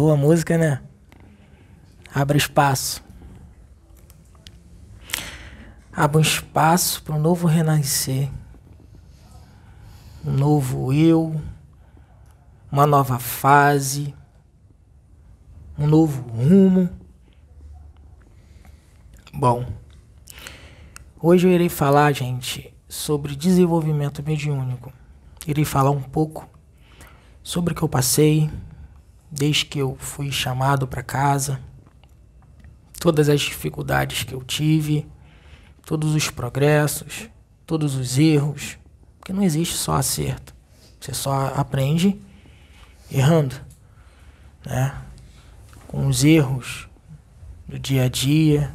Boa música, né? Abra espaço. Abra um espaço para um novo renascer. Um novo eu. Uma nova fase. Um novo rumo. Bom, hoje eu irei falar, gente, sobre desenvolvimento mediúnico. Irei falar um pouco sobre o que eu passei desde que eu fui chamado para casa, todas as dificuldades que eu tive, todos os progressos, todos os erros, porque não existe só acerto. Você só aprende errando, né? Com os erros do dia a dia,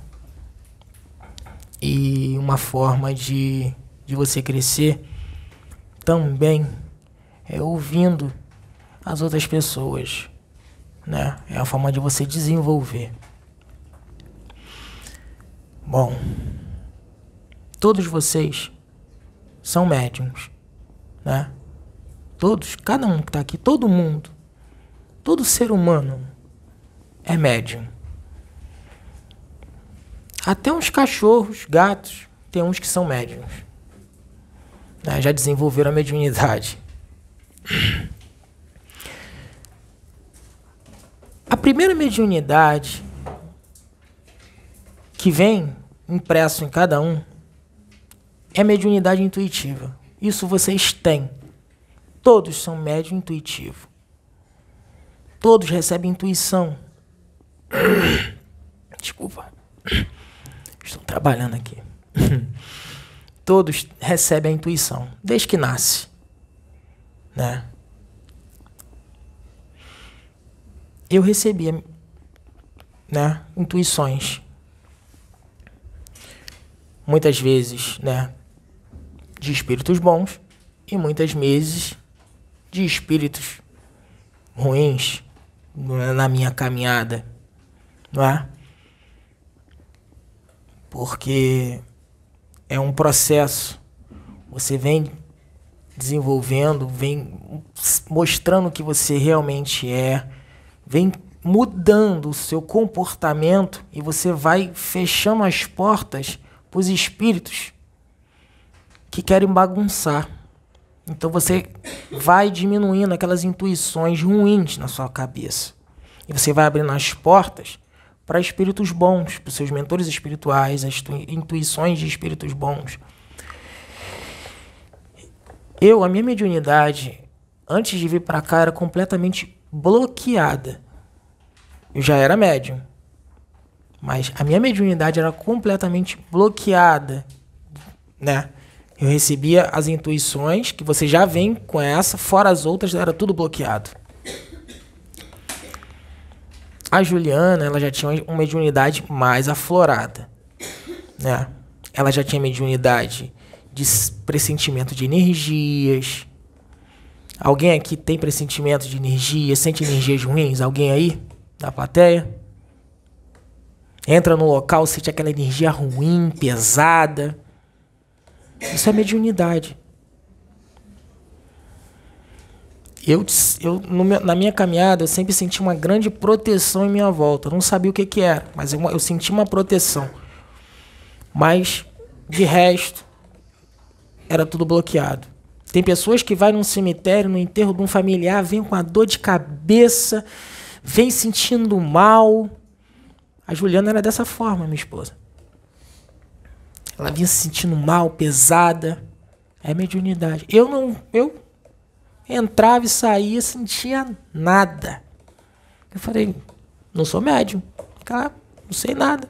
e uma forma de, de você crescer também é ouvindo as outras pessoas, né? É a forma de você desenvolver. Bom, todos vocês são médiums, né? Todos, cada um que está aqui, todo mundo, todo ser humano é médium. Até uns cachorros, gatos, tem uns que são médiums. Né? Já desenvolveram a mediunidade. A primeira mediunidade que vem impresso em cada um é a mediunidade intuitiva. Isso vocês têm. Todos são médium intuitivo. Todos recebem intuição. Desculpa. Estou trabalhando aqui. Todos recebem a intuição, desde que nasce. Né? Eu recebia né, intuições. Muitas vezes, né, de espíritos bons e muitas vezes de espíritos ruins na minha caminhada, não é? porque é um processo. Você vem desenvolvendo, vem mostrando o que você realmente é, vem mudando o seu comportamento e você vai fechando as portas para os espíritos que querem bagunçar. Então você vai diminuindo aquelas intuições ruins na sua cabeça. E você vai abrindo as portas para espíritos bons, para os seus mentores espirituais, as intuições de espíritos bons. Eu, a minha mediunidade, antes de vir para cá, era completamente bloqueada. Eu já era médium. Mas a minha mediunidade era completamente bloqueada, né? Eu recebia as intuições, que você já vem com essa, fora as outras, era tudo bloqueado. A Juliana, ela já tinha uma mediunidade mais aflorada, né? Ela já tinha mediunidade de pressentimento de energias. Alguém aqui tem pressentimento de energia, sente energias ruins? Alguém aí da plateia? Entra no local, sente aquela energia ruim, pesada. Isso é mediunidade. eu, eu na minha caminhada, eu sempre senti uma grande proteção em minha volta. Eu não sabia o que, que era, mas eu, eu senti uma proteção. Mas, de resto, era tudo bloqueado. Tem pessoas que vai num cemitério, no enterro de um familiar, vem com a dor de cabeça, vem sentindo mal. A Juliana era dessa forma, minha esposa. Ela vinha se sentindo mal, pesada. É mediunidade. Eu não, eu entrava e saía, sentia nada. Eu falei, não sou médium. Cara, não sei nada.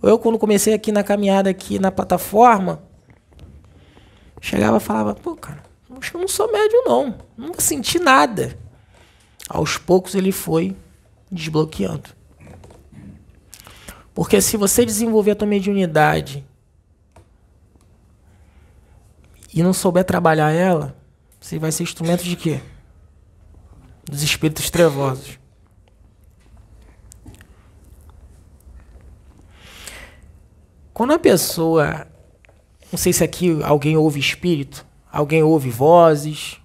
Eu, quando comecei aqui na caminhada, aqui na plataforma, chegava e falava, pô, cara, acho que eu não sou médium, não. Não senti nada. Aos poucos ele foi desbloqueando. Porque se você desenvolver a tua mediunidade e não souber trabalhar ela, você vai ser instrumento de quê? Dos espíritos trevosos. Quando a pessoa. Não sei se aqui alguém ouve espírito, alguém ouve vozes,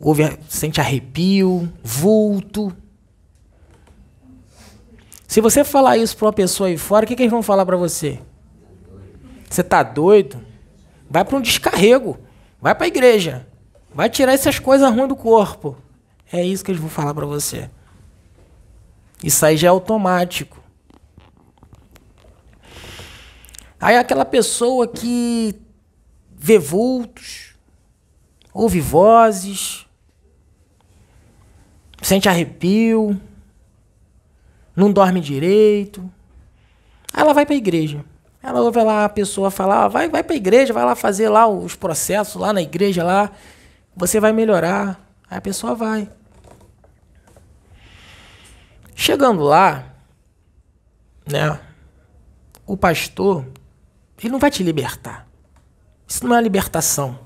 ouve, sente arrepio, vulto. Se você falar isso para uma pessoa aí fora, o que, que eles vão falar para você? Você tá doido? Vai para um descarrego. Vai para a igreja. Vai tirar essas coisas ruins do corpo. É isso que eles vão falar para você. Isso aí já é automático. Aí aquela pessoa que vê vultos, ouve vozes, sente arrepio, não dorme direito. Aí ela vai para a igreja. Ela ouve lá a pessoa falar, vai, vai para a igreja, vai lá fazer lá os processos lá na igreja lá, você vai melhorar. Aí a pessoa vai. Chegando lá, né? O pastor, ele não vai te libertar. Isso não é libertação.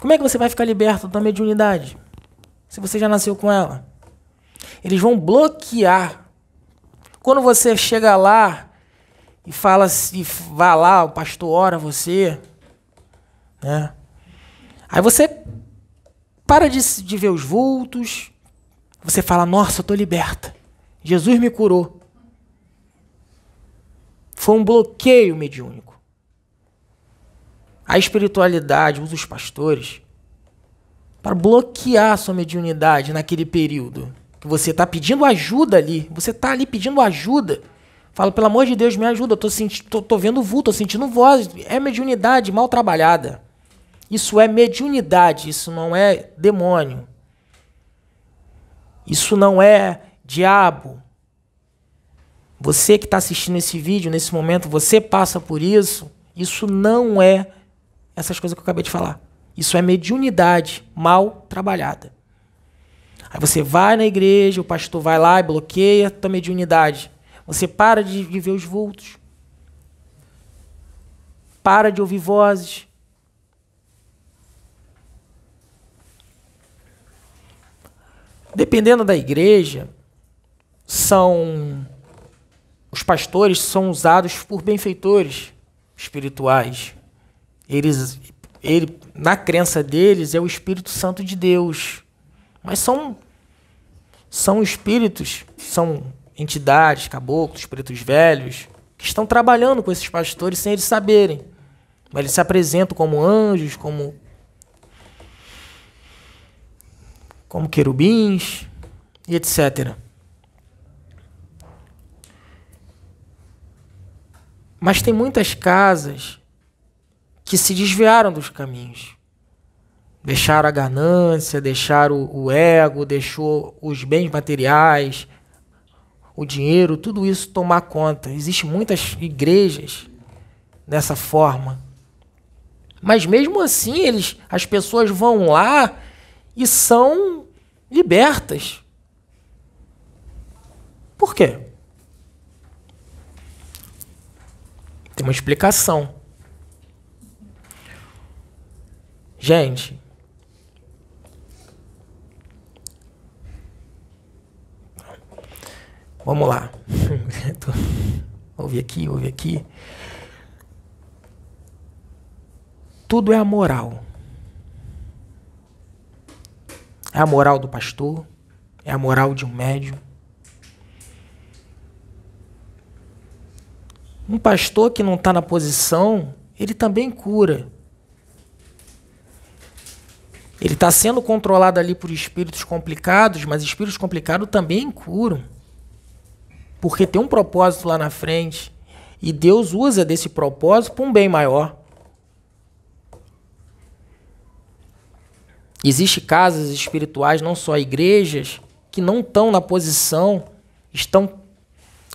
Como é que você vai ficar liberto da mediunidade? Se você já nasceu com ela. Eles vão bloquear. Quando você chega lá e fala e vá lá, o pastor ora você, né? Aí você para de, de ver os vultos, você fala: Nossa, eu estou liberta. Jesus me curou. Foi um bloqueio mediúnico. A espiritualidade usa os pastores para bloquear a sua mediunidade naquele período que você está pedindo ajuda ali. Você está ali pedindo ajuda. Fala, pelo amor de Deus, me ajuda. Eu tô, tô, tô vendo vulto, tô sentindo voz. É mediunidade mal trabalhada. Isso é mediunidade, isso não é demônio. Isso não é diabo. Você que está assistindo esse vídeo nesse momento, você passa por isso. Isso não é essas coisas que eu acabei de falar. Isso é mediunidade mal trabalhada. Aí você vai na igreja, o pastor vai lá e bloqueia a tua mediunidade. Você para de, de ver os vultos. Para de ouvir vozes. Dependendo da igreja, são os pastores são usados por benfeitores espirituais. Eles, ele, na crença deles, é o Espírito Santo de Deus. Mas são são espíritos, são entidades, caboclos, espíritos velhos, que estão trabalhando com esses pastores sem eles saberem. Mas eles se apresentam como anjos, como como querubins e etc. Mas tem muitas casas que se desviaram dos caminhos. Deixaram a ganância, deixaram o ego, deixou os bens materiais, o dinheiro, tudo isso tomar conta. Existem muitas igrejas dessa forma. Mas mesmo assim, eles, as pessoas vão lá e são libertas. Por quê? Tem uma explicação. Gente, Vamos lá. ouve aqui, ouve aqui. Tudo é a moral. É a moral do pastor, é a moral de um médium. Um pastor que não está na posição, ele também cura. Ele está sendo controlado ali por espíritos complicados, mas espíritos complicados também curam porque tem um propósito lá na frente e Deus usa desse propósito para um bem maior. Existem casas espirituais, não só igrejas, que não estão na posição, estão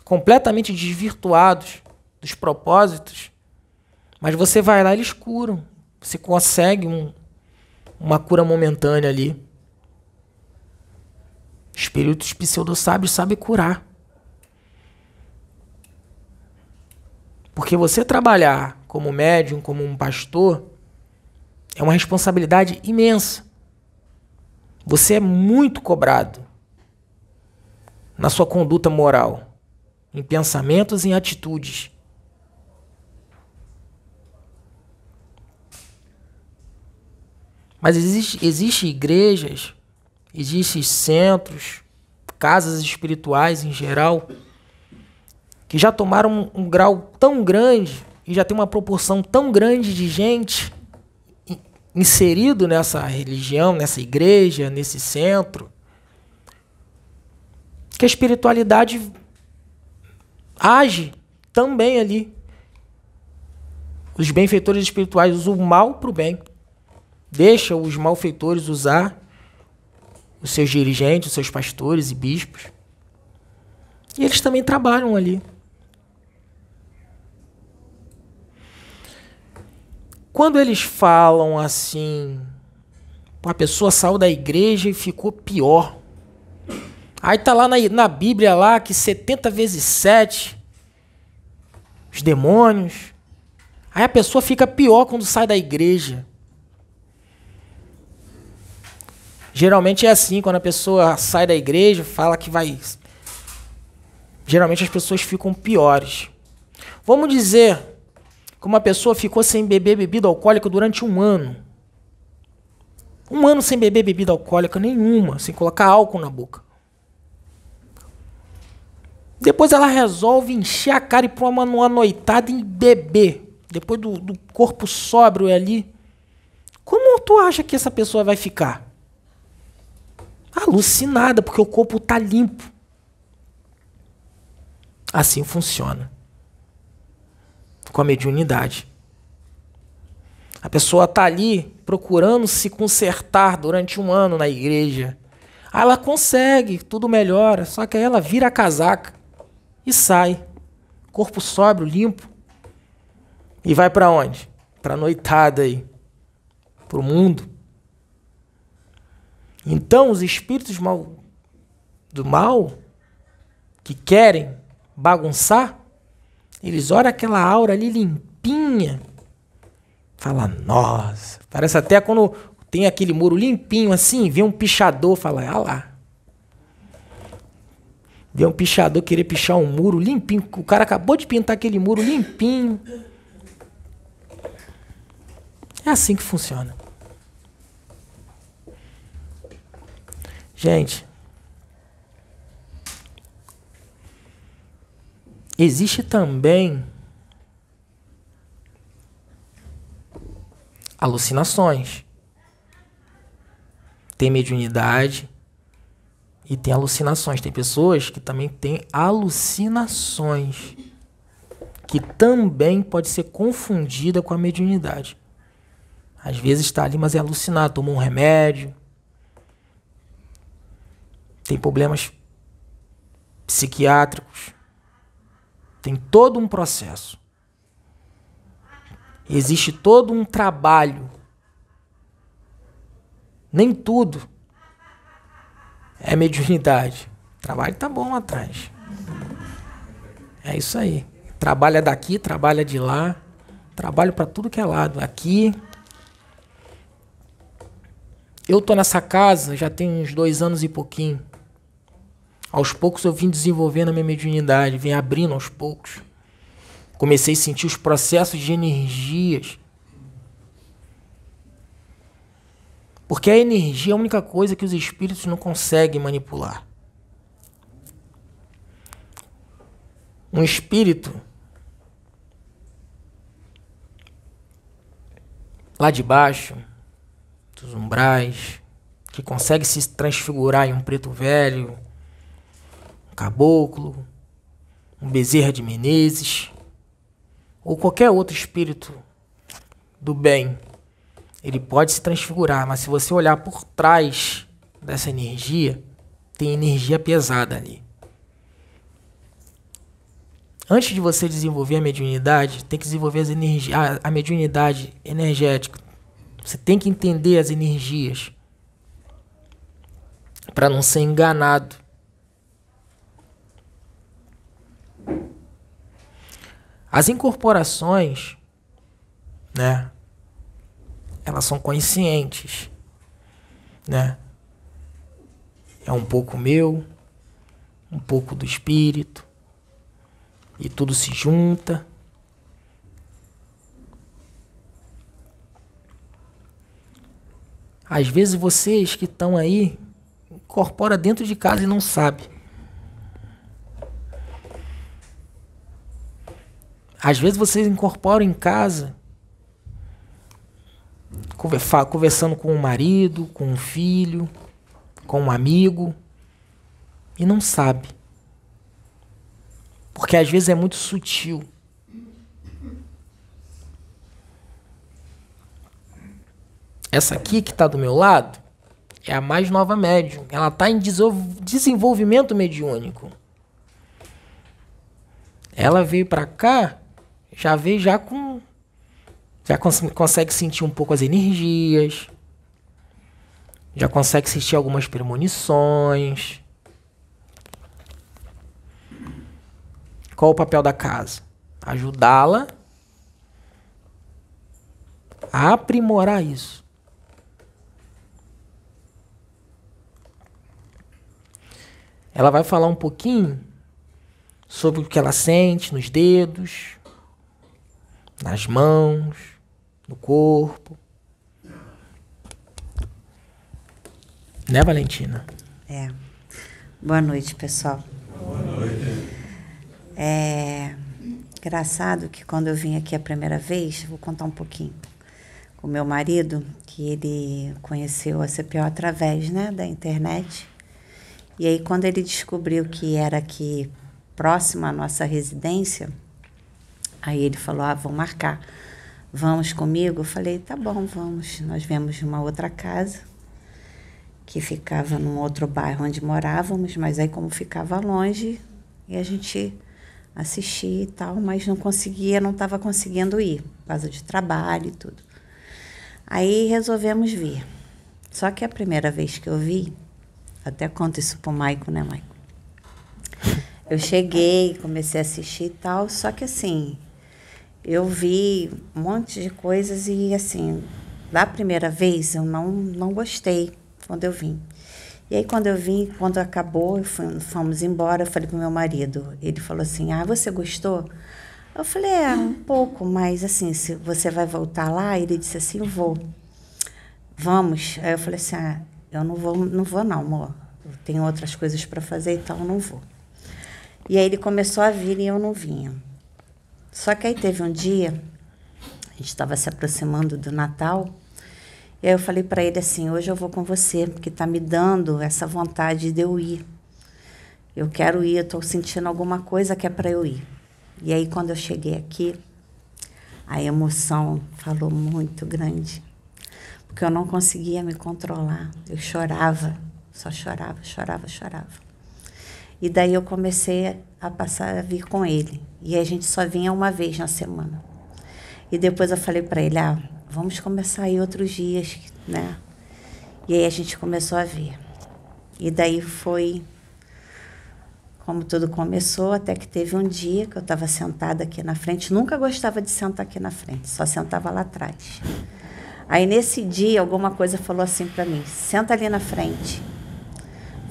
completamente desvirtuados dos propósitos, mas você vai lá e eles curam. Você consegue um, uma cura momentânea ali. Espíritos pseudo-sábios sabem curar. Porque você trabalhar como médium, como um pastor, é uma responsabilidade imensa. Você é muito cobrado na sua conduta moral, em pensamentos e em atitudes. Mas existe, existe igrejas, existem centros casas espirituais em geral, que já tomaram um, um grau tão grande e já tem uma proporção tão grande de gente inserido nessa religião, nessa igreja, nesse centro, que a espiritualidade age também ali. Os benfeitores espirituais usam o mal para o bem. Deixa os malfeitores usar os seus dirigentes, os seus pastores e bispos. E eles também trabalham ali. Quando eles falam assim, a pessoa saiu da igreja e ficou pior. Aí tá lá na, na Bíblia lá que 70 vezes 7, os demônios. Aí a pessoa fica pior quando sai da igreja. Geralmente é assim, quando a pessoa sai da igreja, fala que vai. Geralmente as pessoas ficam piores. Vamos dizer que uma pessoa ficou sem beber bebida alcoólica durante um ano. Um ano sem beber bebida alcoólica nenhuma, sem colocar álcool na boca. Depois ela resolve encher a cara e pôr uma, uma noitada em beber. Depois do, do corpo sóbrio ali. Como tu acha que essa pessoa vai ficar? Alucinada, porque o corpo está limpo. Assim funciona com a mediunidade. A pessoa está ali procurando se consertar durante um ano na igreja. Aí ela consegue, tudo melhora, só que aí ela vira a casaca e sai. Corpo sóbrio, limpo. E vai para onde? Para noitada aí. Para o mundo. Então, os espíritos mal, do mal que querem bagunçar, eles olham aquela aura ali limpinha. Fala, nossa. Parece até quando tem aquele muro limpinho assim, vê um pichador, fala, ah lá. Vê um pichador querer pichar um muro limpinho. O cara acabou de pintar aquele muro limpinho. É assim que funciona. Gente, Existe também alucinações. Tem mediunidade e tem alucinações. Tem pessoas que também têm alucinações, que também pode ser confundida com a mediunidade. Às vezes está ali, mas é alucinado, tomou um remédio. Tem problemas psiquiátricos. Tem todo um processo. Existe todo um trabalho. Nem tudo é mediunidade. Trabalho tá bom atrás. É isso aí. Trabalha daqui, trabalha de lá. Trabalho para tudo que é lado. Aqui. Eu tô nessa casa já tem uns dois anos e pouquinho. Aos poucos eu vim desenvolvendo a minha mediunidade, vim abrindo aos poucos. Comecei a sentir os processos de energias. Porque a energia é a única coisa que os espíritos não conseguem manipular. Um espírito lá de baixo, dos umbrais, que consegue se transfigurar em um preto velho, caboclo, um Bezerra de Menezes, ou qualquer outro espírito do bem, ele pode se transfigurar, mas se você olhar por trás dessa energia, tem energia pesada ali. Antes de você desenvolver a mediunidade, tem que desenvolver as a mediunidade energética. Você tem que entender as energias para não ser enganado. As incorporações, né? Elas são conscientes, né? É um pouco meu, um pouco do espírito, e tudo se junta. Às vezes vocês que estão aí incorpora dentro de casa e não sabe. Às vezes vocês incorporam em casa, conversando com o marido, com o filho, com um amigo, e não sabe. Porque às vezes é muito sutil. Essa aqui que está do meu lado é a mais nova médium. Ela está em desenvolvimento mediúnico. Ela veio para cá, já veio já com. Já cons consegue sentir um pouco as energias. Já consegue sentir algumas premonições. Qual o papel da casa? Ajudá-la a aprimorar isso. Ela vai falar um pouquinho sobre o que ela sente nos dedos, nas mãos, no corpo. Né, Valentina? É. Boa noite, pessoal. Boa noite. É engraçado que quando eu vim aqui a primeira vez, vou contar um pouquinho com meu marido, que ele conheceu a CPO através né, da internet. E aí, quando ele descobriu que era aqui próximo à nossa residência, aí ele falou: Ah, vou marcar. Vamos comigo? Eu falei: Tá bom, vamos. Nós viemos de uma outra casa que ficava num outro bairro onde morávamos, mas aí, como ficava longe, e a gente assistia e tal, mas não conseguia, não estava conseguindo ir, por causa de trabalho e tudo. Aí resolvemos vir. Só que a primeira vez que eu vi, até conto isso pro Maico, né, Maico? Eu cheguei, comecei a assistir e tal, só que assim, eu vi um monte de coisas e assim, da primeira vez eu não, não gostei quando eu vim. E aí quando eu vim, quando acabou, fomos embora, eu falei pro meu marido, ele falou assim, ah, você gostou? Eu falei, é, um pouco, mas assim, se você vai voltar lá, ele disse assim, vou. Vamos. Aí eu falei assim, ah, eu não vou, não vou não, amor. Eu tenho outras coisas para fazer, então eu não vou. E aí ele começou a vir e eu não vinha. Só que aí teve um dia, a gente estava se aproximando do Natal, e aí eu falei para ele assim: hoje eu vou com você, porque está me dando essa vontade de eu ir. Eu quero ir, estou sentindo alguma coisa que é para eu ir. E aí quando eu cheguei aqui, a emoção falou muito grande porque eu não conseguia me controlar. Eu chorava, só chorava, chorava, chorava. E daí eu comecei a passar a vir com ele. E a gente só vinha uma vez na semana. E depois eu falei para ele: ah, vamos começar aí outros dias, né? E aí a gente começou a ver. E daí foi como tudo começou, até que teve um dia que eu estava sentada aqui na frente. Nunca gostava de sentar aqui na frente, só sentava lá atrás. Aí nesse dia alguma coisa falou assim para mim: senta ali na frente,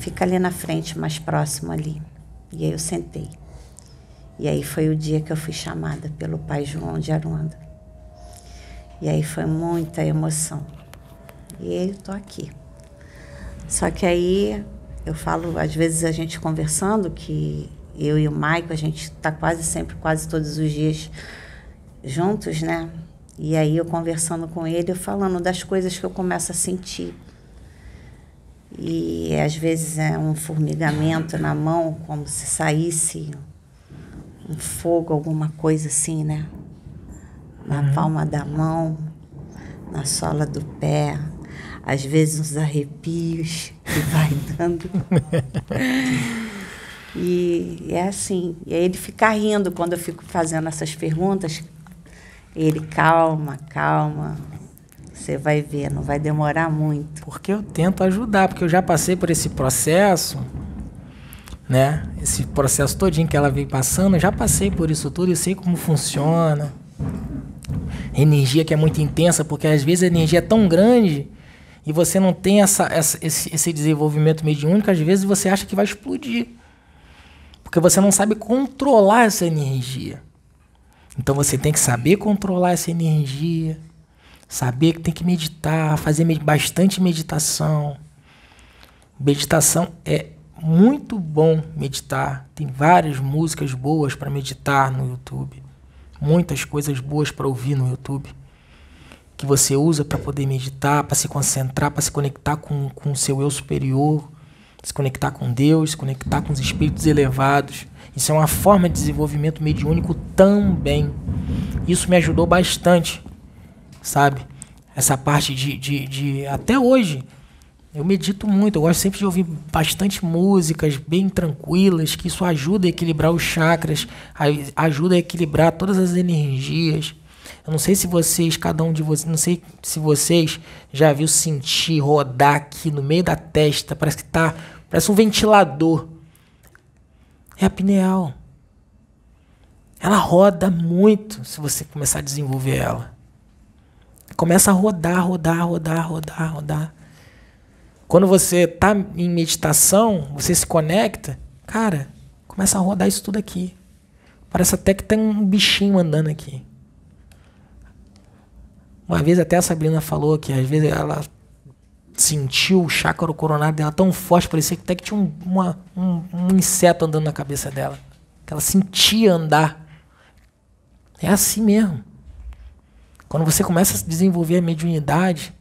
fica ali na frente, mais próximo ali. E aí eu sentei. E aí foi o dia que eu fui chamada pelo pai João de Aruanda. E aí foi muita emoção. E eu tô aqui. Só que aí eu falo, às vezes a gente conversando, que eu e o Maico, a gente está quase sempre, quase todos os dias juntos, né? E aí eu conversando com ele, eu falando das coisas que eu começo a sentir. E às vezes é um formigamento na mão, como se saísse um fogo, alguma coisa assim, né? Na uhum. palma da mão, na sola do pé, às vezes uns arrepios que vai dando. e é assim. E aí ele fica rindo quando eu fico fazendo essas perguntas, ele, calma, calma. Você vai ver, não vai demorar muito. Porque eu tento ajudar, porque eu já passei por esse processo, né? Esse processo todinho que ela veio passando, eu já passei por isso tudo, eu sei como funciona. Energia que é muito intensa, porque às vezes a energia é tão grande e você não tem essa, essa esse, esse desenvolvimento mediúnico, às vezes você acha que vai explodir. Porque você não sabe controlar essa energia. Então você tem que saber controlar essa energia, saber que tem que meditar, fazer bastante meditação. Meditação é muito bom meditar. Tem várias músicas boas para meditar no YouTube. Muitas coisas boas para ouvir no YouTube. Que você usa para poder meditar, para se concentrar, para se conectar com o seu eu superior, se conectar com Deus, se conectar com os espíritos elevados. Isso é uma forma de desenvolvimento mediúnico também. Isso me ajudou bastante, sabe? Essa parte de, de, de até hoje eu medito muito, eu gosto sempre de ouvir bastante músicas bem tranquilas, que isso ajuda a equilibrar os chakras, ajuda a equilibrar todas as energias. Eu não sei se vocês, cada um de vocês, não sei se vocês já viu sentir rodar aqui no meio da testa, parece que tá, parece um ventilador. É a pineal. Ela roda muito se você começar a desenvolver ela. Começa a rodar, rodar, rodar, rodar, rodar. Quando você está em meditação, você se conecta, cara, começa a rodar isso tudo aqui. Parece até que tem um bichinho andando aqui. Uma vez até a Sabrina falou que às vezes ela sentiu o chácara coronário dela tão forte, parecia que até que tinha um, uma, um, um inseto andando na cabeça dela. Que ela sentia andar. É assim mesmo. Quando você começa a desenvolver a mediunidade,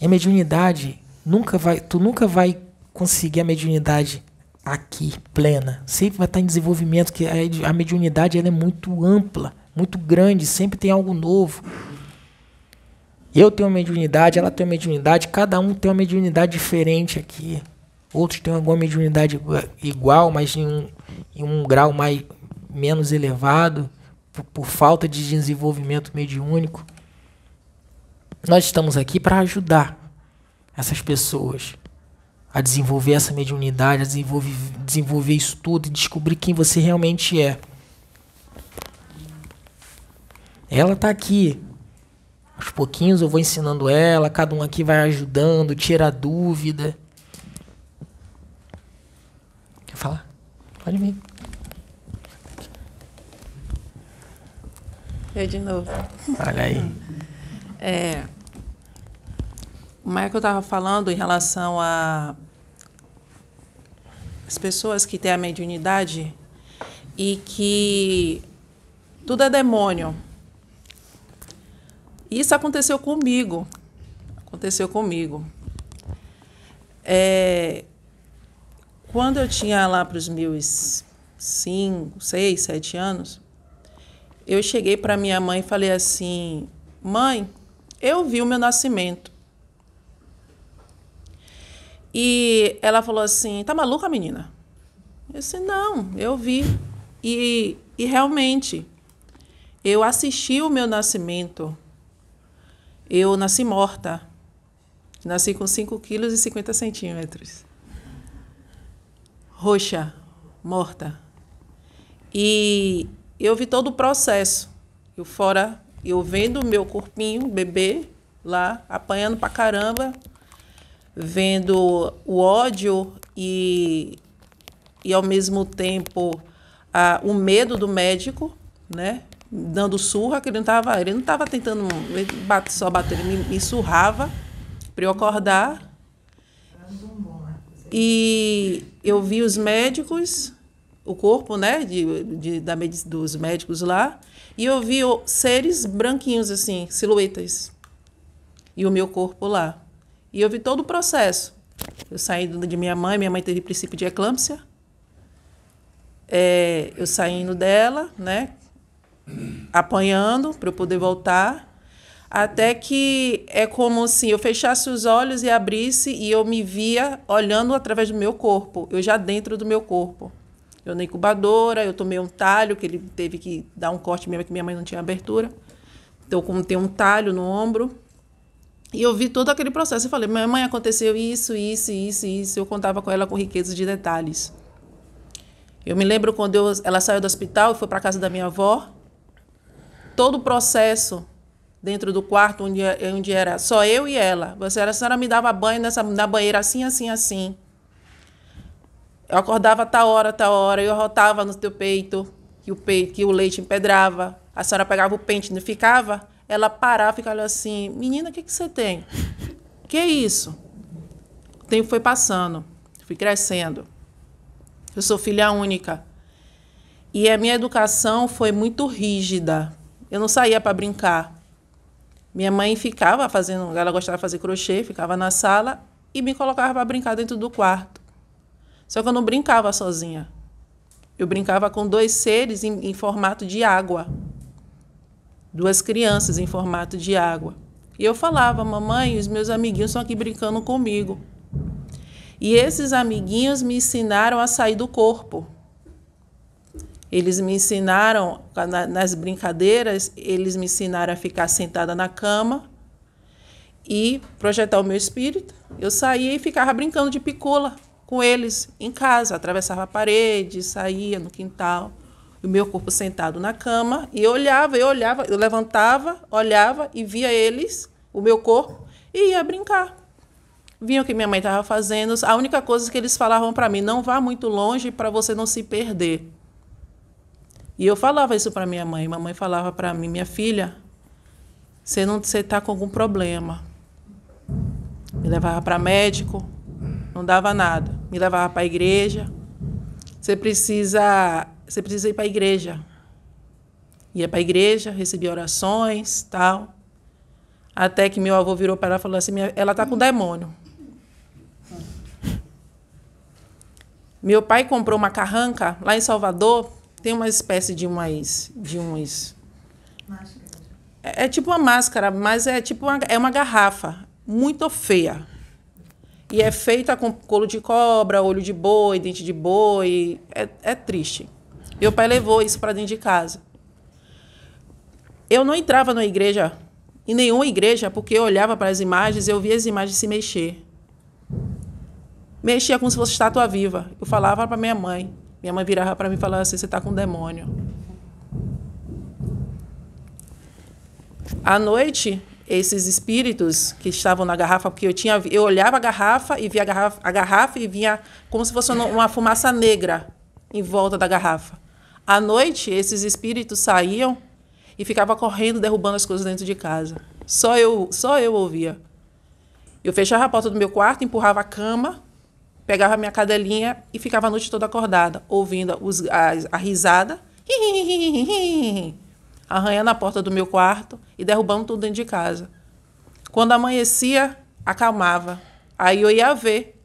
e a mediunidade nunca vai, tu nunca vai conseguir a mediunidade aqui plena. Sempre vai estar em desenvolvimento, que a, mediunidade ela é muito ampla, muito grande, sempre tem algo novo. Eu tenho uma mediunidade, ela tem uma mediunidade, cada um tem uma mediunidade diferente aqui. Outros têm alguma mediunidade igual, mas em um, em um grau mais menos elevado, por, falta de desenvolvimento mediúnico. Nós estamos aqui para ajudar essas pessoas a desenvolver essa mediunidade, a desenvolver, desenvolver isso tudo e descobrir quem você realmente é. Ela está aqui. Aos pouquinhos eu vou ensinando ela, cada um aqui vai ajudando, tira dúvida. Quer falar? Pode vir. Eu de novo. Olha aí. É, o Michael estava falando em relação a as pessoas que têm a mediunidade e que tudo é demônio. Isso aconteceu comigo. Aconteceu comigo. É, quando eu tinha lá para os meus cinco, seis, sete anos, eu cheguei para minha mãe e falei assim: Mãe, eu vi o meu nascimento. E ela falou assim: tá maluca, menina? Eu disse: não, eu vi. E, e realmente, eu assisti o meu nascimento. Eu nasci morta. Nasci com 5 quilos e 50 centímetros. Roxa, morta. E eu vi todo o processo. Eu fora eu vendo o meu corpinho, bebê, lá, apanhando pra caramba, vendo o ódio e, e ao mesmo tempo a, o medo do médico, né? Dando surra, que ele não estava ele não tava tentando bate, só bater, ele me, me surrava para eu acordar. E eu vi os médicos, o corpo, né, de, de, da, dos médicos lá, e eu vi seres branquinhos, assim, silhuetas. E o meu corpo lá. E eu vi todo o processo. Eu saí de minha mãe, minha mãe teve princípio de eclâmpsia. É, eu saindo dela, né? Apanhando para eu poder voltar. Até que é como se eu fechasse os olhos e abrisse e eu me via olhando através do meu corpo, eu já dentro do meu corpo. Eu na incubadora, eu tomei um talho, que ele teve que dar um corte mesmo, que minha mãe não tinha abertura. Então, como tem um talho no ombro. E eu vi todo aquele processo. Eu falei, minha mãe, aconteceu isso, isso, isso, isso. Eu contava com ela com riqueza de detalhes. Eu me lembro quando eu, ela saiu do hospital e foi para casa da minha avó. Todo o processo dentro do quarto onde, onde era só eu e ela. Você era, a senhora me dava banho nessa, na banheira assim, assim, assim. Eu acordava tal hora, tal hora, eu rotava no teu peito, que o peito, que o leite empedrava. A senhora pegava o pente, não ficava? Ela parava, ficava assim, menina, o que, que você tem? Que é isso? tempo foi passando, fui crescendo. Eu sou filha única. E a minha educação foi muito rígida. Eu não saía para brincar. Minha mãe ficava fazendo, ela gostava de fazer crochê, ficava na sala e me colocava para brincar dentro do quarto. Só que eu não brincava sozinha. Eu brincava com dois seres em, em formato de água. Duas crianças em formato de água. E eu falava, mamãe, os meus amiguinhos estão aqui brincando comigo. E esses amiguinhos me ensinaram a sair do corpo. Eles me ensinaram, nas brincadeiras, eles me ensinaram a ficar sentada na cama e projetar o meu espírito. Eu saía e ficava brincando de picula com eles em casa, atravessava a parede, saía no quintal, o meu corpo sentado na cama e eu olhava, eu olhava, eu levantava, olhava e via eles, o meu corpo, e ia brincar. Vinha o que minha mãe estava fazendo. A única coisa que eles falavam para mim, não vá muito longe para você não se perder. E eu falava isso para minha mãe. Mamãe falava para mim, minha filha, você não está com algum problema. Me levava para médico, não dava nada. Me levava para a igreja. Você precisa, você precisa ir para a igreja. Ia para a igreja, recebia orações, tal. Até que meu avô virou para ela e falou assim: ela está com demônio. Meu pai comprou uma carranca lá em Salvador tem uma espécie de umas. De uns é, é tipo uma máscara, mas é tipo uma, é uma garrafa muito feia. E é feita com couro de cobra, olho de boi, dente de boi. É, é triste. Meu pai levou isso para dentro de casa. Eu não entrava na igreja, em nenhuma igreja, porque eu olhava para as imagens e eu via as imagens se mexer. Mexia como se fosse estátua viva. Eu falava para minha mãe: minha mãe virava para mim e falava assim: você está com um demônio. À noite, esses espíritos que estavam na garrafa, porque eu tinha, eu olhava a garrafa e via a garrafa, a garrafa e vinha como se fosse uma fumaça negra em volta da garrafa. À noite, esses espíritos saíam e ficavam correndo, derrubando as coisas dentro de casa. Só eu, só eu ouvia. Eu fechava a porta do meu quarto, empurrava a cama pegava minha cadelinha e ficava a noite toda acordada, ouvindo os, a, a risada, arranhando a porta do meu quarto e derrubando tudo dentro de casa. Quando amanhecia, acalmava. Aí eu ia ver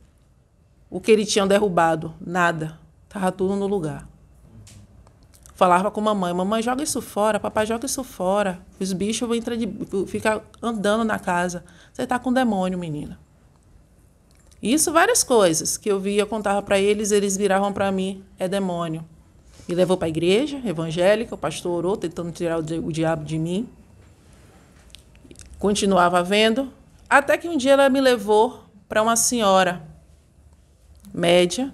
o que eles tinham derrubado. Nada. Estava tudo no lugar. Falava com a mamãe, mamãe, joga isso fora, papai, joga isso fora. Os bichos vão entrar de, ficar andando na casa. Você está com demônio, menina. Isso várias coisas que eu via, contava para eles, eles viravam para mim, é demônio. Me levou para a igreja evangélica, o pastor orou, tentando tirar o, diabo de mim. Continuava vendo, até que um dia ela me levou para uma senhora média,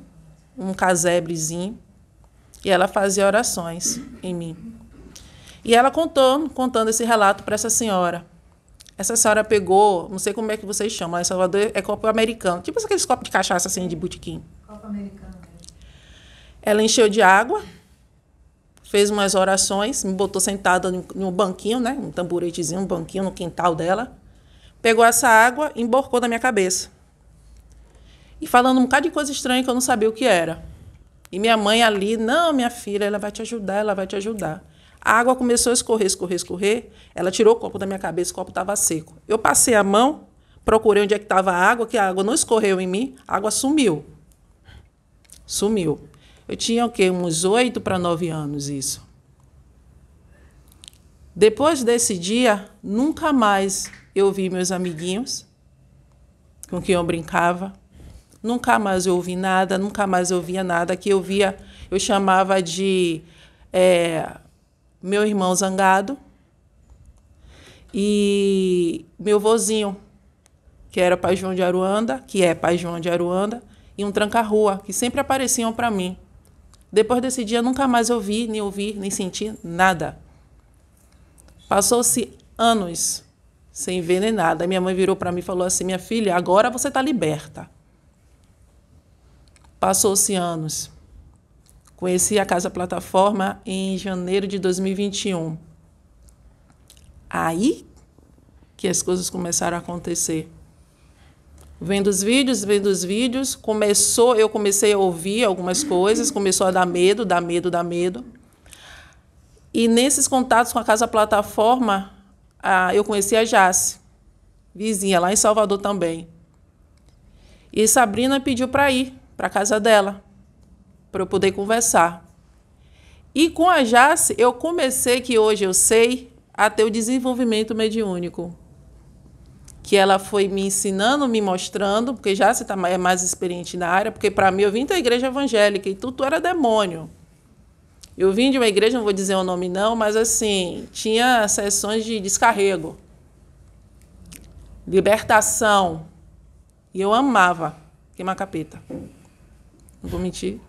um casebrezinho, e ela fazia orações em mim. E ela contou, contando esse relato para essa senhora. Essa senhora pegou, não sei como é que vocês chamam, em Salvador é copo americano. Tipo aqueles copos de cachaça assim de botequim. Copo americano. Ela encheu de água, fez umas orações, me botou sentada no banquinho, né? Um tamburetezinho, um banquinho no quintal dela. Pegou essa água e emborcou na minha cabeça. E falando um bocado de coisa estranha que eu não sabia o que era. E minha mãe ali, não, minha filha, ela vai te ajudar, ela vai te ajudar. A água começou a escorrer, escorrer, escorrer. Ela tirou o copo da minha cabeça, o copo estava seco. Eu passei a mão, procurei onde é que estava a água, que a água não escorreu em mim, a água sumiu. Sumiu. Eu tinha o quê? Uns oito para nove anos isso. Depois desse dia, nunca mais eu vi meus amiguinhos com quem eu brincava. Nunca mais eu ouvi nada, nunca mais eu via nada. Que eu via, eu chamava de é, meu irmão zangado e meu vozinho, que era pai João de Aruanda, que é pai João de Aruanda, e um tranca-rua, que sempre apareciam para mim. Depois desse dia, nunca mais eu vi, nem ouvi, nem senti nada. Passou-se anos sem ver nem nada. Minha mãe virou para mim e falou assim: Minha filha, agora você está liberta. Passou-se anos. Conheci a Casa Plataforma em janeiro de 2021. Aí que as coisas começaram a acontecer. Vendo os vídeos, vendo os vídeos, começou, eu comecei a ouvir algumas coisas, começou a dar medo, dar medo, dar medo. E nesses contatos com a Casa Plataforma, eu conheci a Jace, vizinha, lá em Salvador também. E Sabrina pediu para ir para a casa dela, para eu poder conversar. E com a Jace, eu comecei, que hoje eu sei, a ter o desenvolvimento mediúnico. Que ela foi me ensinando, me mostrando, porque Jace tá, é mais experiente na área, porque para mim eu vim da igreja evangélica e tudo era demônio. Eu vim de uma igreja, não vou dizer o nome não, mas assim, tinha sessões de descarrego, libertação. E eu amava queimar capeta. Não vou mentir.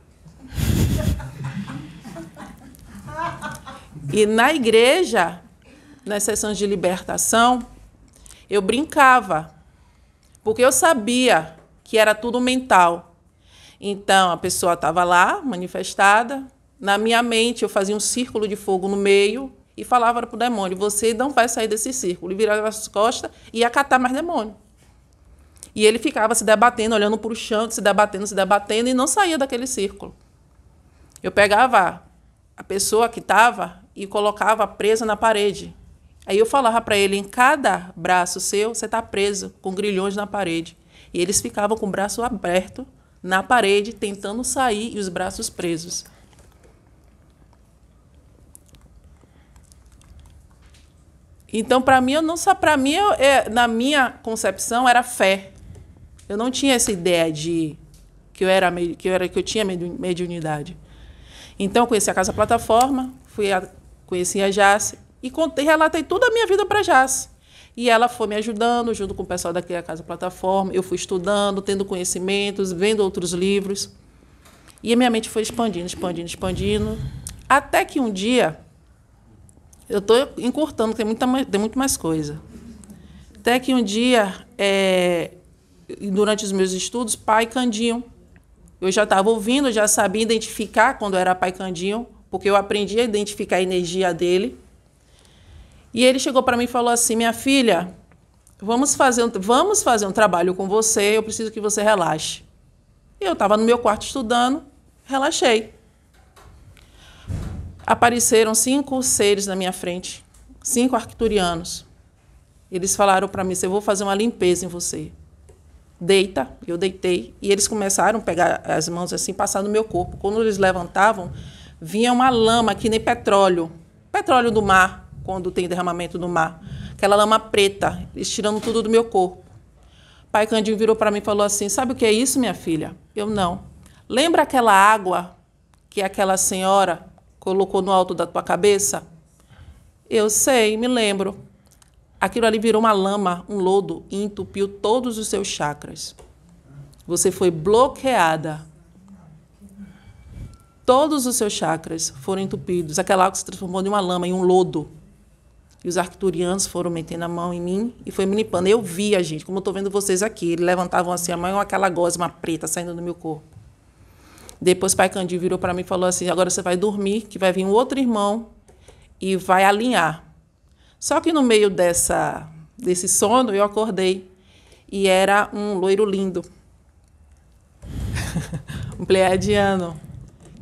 E na igreja, nas sessões de libertação, eu brincava, porque eu sabia que era tudo mental. Então, a pessoa estava lá, manifestada, na minha mente eu fazia um círculo de fogo no meio e falava para o demônio: você não vai sair desse círculo. E virava as costas e ia catar mais demônio. E ele ficava se debatendo, olhando para o chão, se debatendo, se debatendo e não saía daquele círculo. Eu pegava a pessoa que estava e colocava presa na parede. Aí eu falava para ele: em cada braço seu, você está preso com grilhões na parede. E eles ficavam com o braço aberto na parede, tentando sair e os braços presos. Então, para mim, eu não só para mim, eu, é, na minha concepção era fé. Eu não tinha essa ideia de que eu era que eu era que eu tinha mediunidade. Então, conheci a casa plataforma, fui a, conheci a Jace e contei, relatei toda a minha vida para Jace. E ela foi me ajudando, junto com o pessoal daqui da Casa Plataforma. Eu fui estudando, tendo conhecimentos, vendo outros livros. E a minha mente foi expandindo, expandindo, expandindo. Até que um dia, eu estou encurtando, tem, muita, tem muito mais coisa. Até que um dia, é, durante os meus estudos, pai Candinho. Eu já estava ouvindo, já sabia identificar quando era pai Candinho, porque eu aprendi a identificar a energia dele. E ele chegou para mim e falou assim: "Minha filha, vamos fazer um, vamos fazer um trabalho com você, eu preciso que você relaxe". E eu estava no meu quarto estudando, relaxei. Apareceram cinco seres na minha frente, cinco arcturianos. Eles falaram para mim: "Eu vou fazer uma limpeza em você" deita, eu deitei, e eles começaram a pegar as mãos assim, passar no meu corpo. Quando eles levantavam, vinha uma lama que nem petróleo, petróleo do mar, quando tem derramamento no mar, aquela lama preta, eles tirando tudo do meu corpo. Pai Candinho virou para mim e falou assim: Sabe o que é isso, minha filha? Eu não. Lembra aquela água que aquela senhora colocou no alto da tua cabeça? Eu sei, me lembro. Aquilo ali virou uma lama, um lodo e entupiu todos os seus chakras. Você foi bloqueada. Todos os seus chakras foram entupidos. Aquela água se transformou em uma lama, em um lodo. E os arcturianos foram metendo a mão em mim e foi me limpando. Eu via, gente, como eu estou vendo vocês aqui. Eles levantavam assim a mão aquela gosma preta saindo do meu corpo. Depois, pai Candinho virou para mim e falou assim: agora você vai dormir, que vai vir um outro irmão e vai alinhar. Só que no meio dessa, desse sono eu acordei e era um loiro lindo, um pleiadiano,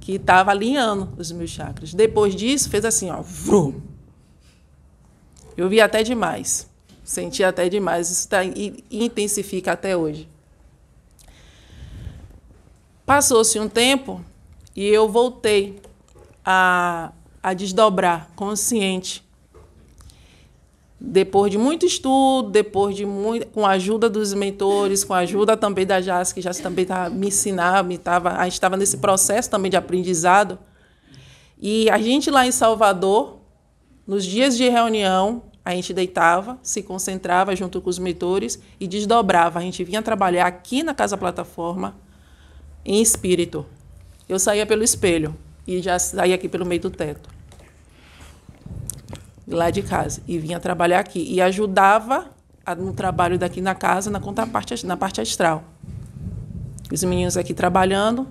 que estava alinhando os meus chakras. Depois disso, fez assim, ó, vrum. Eu vi até demais, senti até demais, isso tá, intensifica até hoje. Passou-se um tempo e eu voltei a, a desdobrar consciente depois de muito estudo, depois de muito, com a ajuda dos mentores, com a ajuda também da Jas, que já também estava me ensinando, me tava, a gente estava nesse processo também de aprendizado. E a gente lá em Salvador, nos dias de reunião, a gente deitava, se concentrava junto com os mentores e desdobrava. A gente vinha trabalhar aqui na Casa Plataforma em espírito. Eu saía pelo espelho e já saía aqui pelo meio do teto lá de casa e vinha trabalhar aqui e ajudava no trabalho daqui na casa na parte na parte astral. Os meninos aqui trabalhando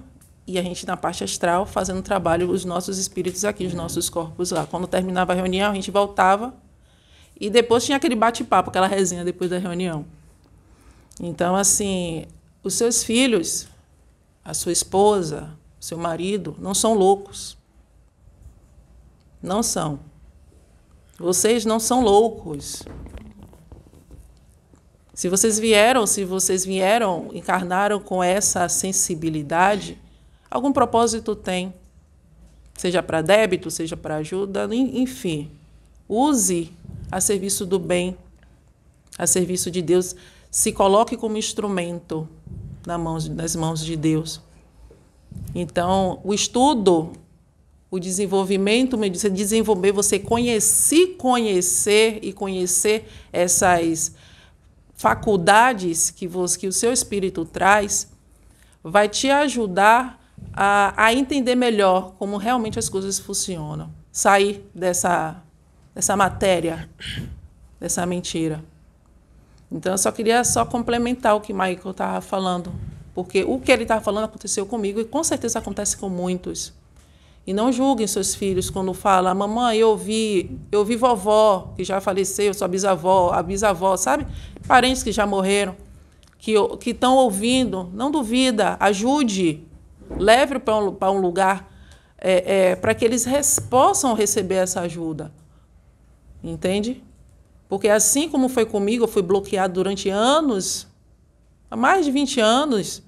e a gente na parte astral fazendo trabalho os nossos espíritos aqui, os nossos corpos lá. Quando terminava a reunião, a gente voltava e depois tinha aquele bate-papo, aquela resenha depois da reunião. Então, assim, os seus filhos, a sua esposa, seu marido, não são loucos. Não são. Vocês não são loucos. Se vocês vieram, se vocês vieram, encarnaram com essa sensibilidade, algum propósito tem. Seja para débito, seja para ajuda, enfim. Use a serviço do bem, a serviço de Deus. Se coloque como instrumento nas mãos de Deus. Então, o estudo, o desenvolvimento, você desenvolver, você conhecer, conhecer e conhecer essas faculdades que, você, que o seu espírito traz, vai te ajudar a, a entender melhor como realmente as coisas funcionam. Sair dessa, dessa matéria, dessa mentira. Então, eu só queria só complementar o que Michael estava falando. Porque o que ele estava falando aconteceu comigo e com certeza acontece com muitos. E não julguem seus filhos quando falam, mamãe, eu vi, eu vi vovó, que já faleceu, sua bisavó, a bisavó, sabe? Parentes que já morreram, que estão ouvindo, não duvida, ajude, leve para um, um lugar é, é, para que eles res, possam receber essa ajuda. Entende? Porque assim como foi comigo, eu fui bloqueado durante anos, há mais de 20 anos,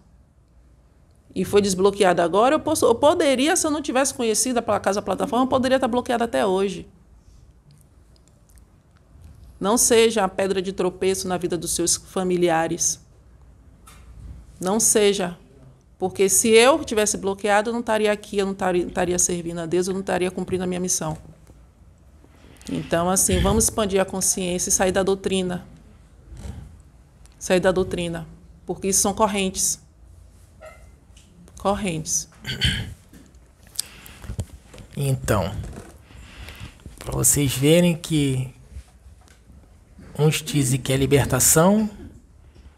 e foi desbloqueada agora, eu, posso, eu poderia, se eu não tivesse conhecido a Casa Plataforma, eu poderia estar bloqueada até hoje. Não seja a pedra de tropeço na vida dos seus familiares. Não seja. Porque se eu tivesse bloqueado, eu não estaria aqui, eu não estaria, estaria servindo a Deus, eu não estaria cumprindo a minha missão. Então, assim, vamos expandir a consciência e sair da doutrina. Sair da doutrina. Porque isso são correntes correntes. Então, para vocês verem que uns dizem que é libertação,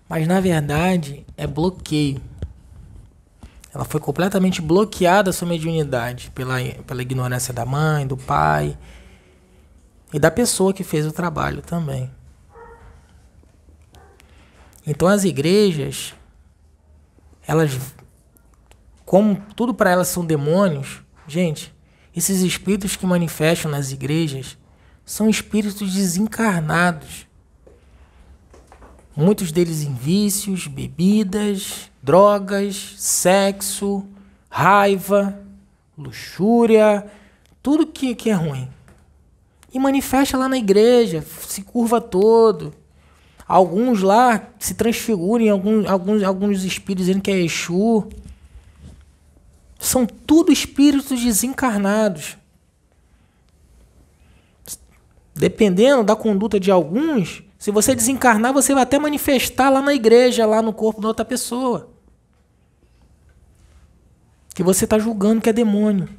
mas na verdade é bloqueio. Ela foi completamente bloqueada sua mediunidade pela, pela ignorância da mãe, do pai e da pessoa que fez o trabalho também. Então as igrejas elas como tudo para elas são demônios, gente, esses espíritos que manifestam nas igrejas são espíritos desencarnados. Muitos deles em vícios, bebidas, drogas, sexo, raiva, luxúria, tudo que, que é ruim. E manifesta lá na igreja, se curva todo. Alguns lá se transfiguram em alguns, alguns, alguns espíritos dizendo que é Exu. São tudo espíritos desencarnados. Dependendo da conduta de alguns, se você desencarnar, você vai até manifestar lá na igreja, lá no corpo da outra pessoa. Que você está julgando que é demônio.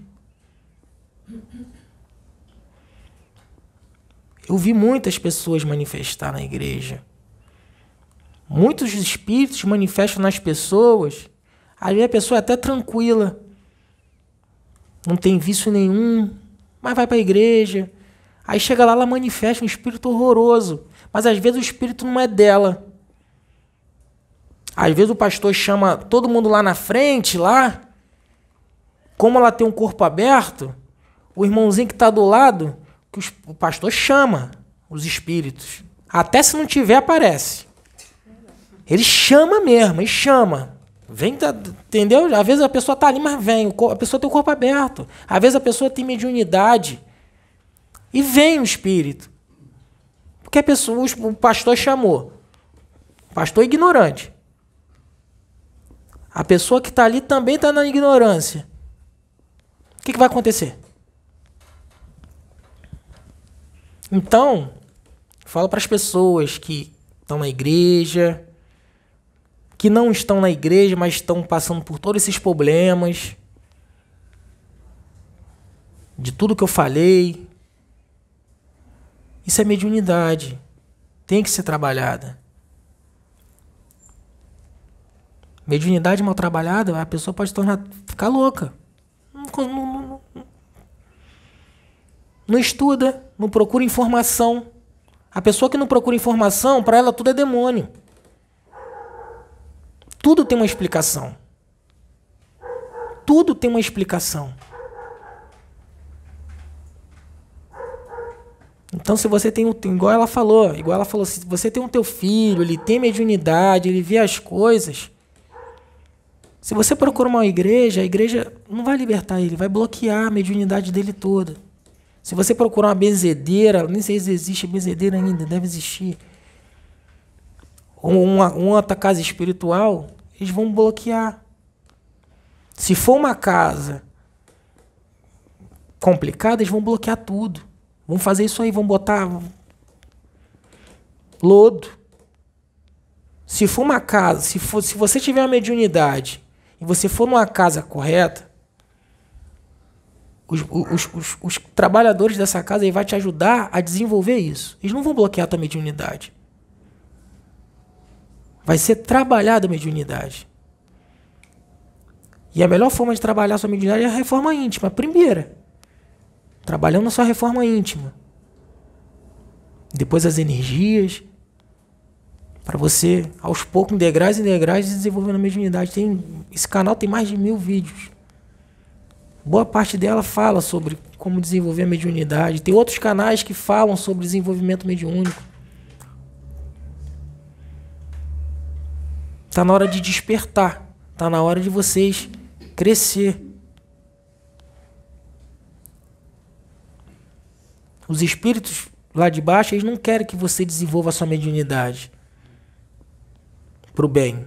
Eu vi muitas pessoas manifestar na igreja. Muitos espíritos manifestam nas pessoas. Aí a pessoa é até tranquila não tem vício nenhum, mas vai para a igreja. Aí chega lá, ela manifesta um espírito horroroso, mas às vezes o espírito não é dela. Às vezes o pastor chama todo mundo lá na frente, lá. Como ela tem um corpo aberto, o irmãozinho que está do lado, que o pastor chama os espíritos. Até se não tiver, aparece. Ele chama mesmo, ele chama. Vem, entendeu? Às vezes a pessoa está ali, mas vem. A pessoa tem o corpo aberto. Às vezes a pessoa tem mediunidade. E vem o espírito. Porque a pessoa, o pastor chamou. Pastor ignorante. A pessoa que está ali também está na ignorância. O que, que vai acontecer? Então, falo para as pessoas que estão na igreja, que não estão na igreja, mas estão passando por todos esses problemas, de tudo que eu falei. Isso é mediunidade. Tem que ser trabalhada. Mediunidade mal trabalhada, a pessoa pode tornar, ficar louca. Não, não, não, não estuda, não procura informação. A pessoa que não procura informação, para ela tudo é demônio. Tudo tem uma explicação. Tudo tem uma explicação. Então, se você tem, igual ela falou, igual ela falou, se você tem um teu filho, ele tem mediunidade, ele vê as coisas, se você procura uma igreja, a igreja não vai libertar ele, vai bloquear a mediunidade dele toda. Se você procurar uma benzedeira, nem sei se existe benzedeira ainda, deve existir. Ou uma, uma outra casa espiritual, eles vão bloquear. Se for uma casa complicada, eles vão bloquear tudo. Vão fazer isso aí, vão botar lodo. Se for uma casa, se, for, se você tiver uma mediunidade e você for numa casa correta, os, os, os, os trabalhadores dessa casa vai te ajudar a desenvolver isso. Eles não vão bloquear a tua mediunidade. Vai ser trabalhada a mediunidade. E a melhor forma de trabalhar a sua mediunidade é a reforma íntima, a primeira. Trabalhando a sua reforma íntima. Depois as energias. Para você, aos poucos, degraus em degraus, desenvolvendo a mediunidade. Tem, esse canal tem mais de mil vídeos. Boa parte dela fala sobre como desenvolver a mediunidade. Tem outros canais que falam sobre desenvolvimento mediúnico. Está na hora de despertar. Está na hora de vocês crescer. Os espíritos lá de baixo, eles não querem que você desenvolva a sua mediunidade para o bem.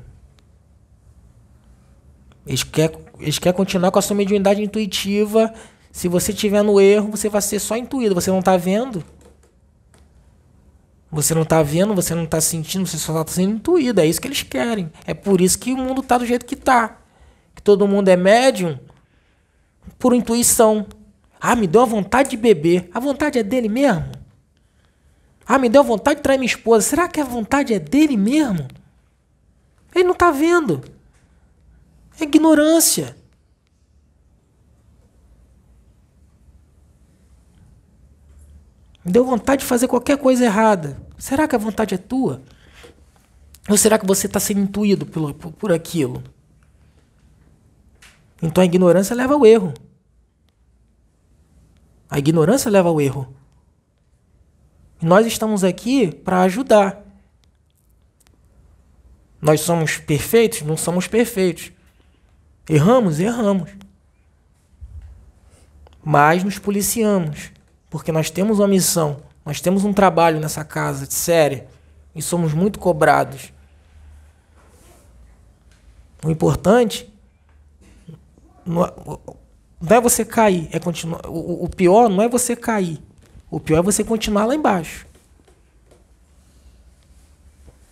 Eles querem, eles querem continuar com a sua mediunidade intuitiva. Se você estiver no erro, você vai ser só intuído. Você não está vendo. Você não está vendo, você não está sentindo, você só está sendo intuído. É isso que eles querem. É por isso que o mundo está do jeito que está. Que todo mundo é médium por intuição. Ah, me deu a vontade de beber. A vontade é dele mesmo? Ah, me deu a vontade de trair minha esposa. Será que a vontade é dele mesmo? Ele não está vendo. É ignorância. Me deu vontade de fazer qualquer coisa errada. Será que a vontade é tua? Ou será que você está sendo intuído por, por, por aquilo? Então a ignorância leva ao erro. A ignorância leva ao erro. E nós estamos aqui para ajudar. Nós somos perfeitos? Não somos perfeitos. Erramos? Erramos. Mas nos policiamos. Porque nós temos uma missão. Nós temos um trabalho nessa casa, de série. E somos muito cobrados. O importante não é você cair, é continuar. O, o pior não é você cair. O pior é você continuar lá embaixo.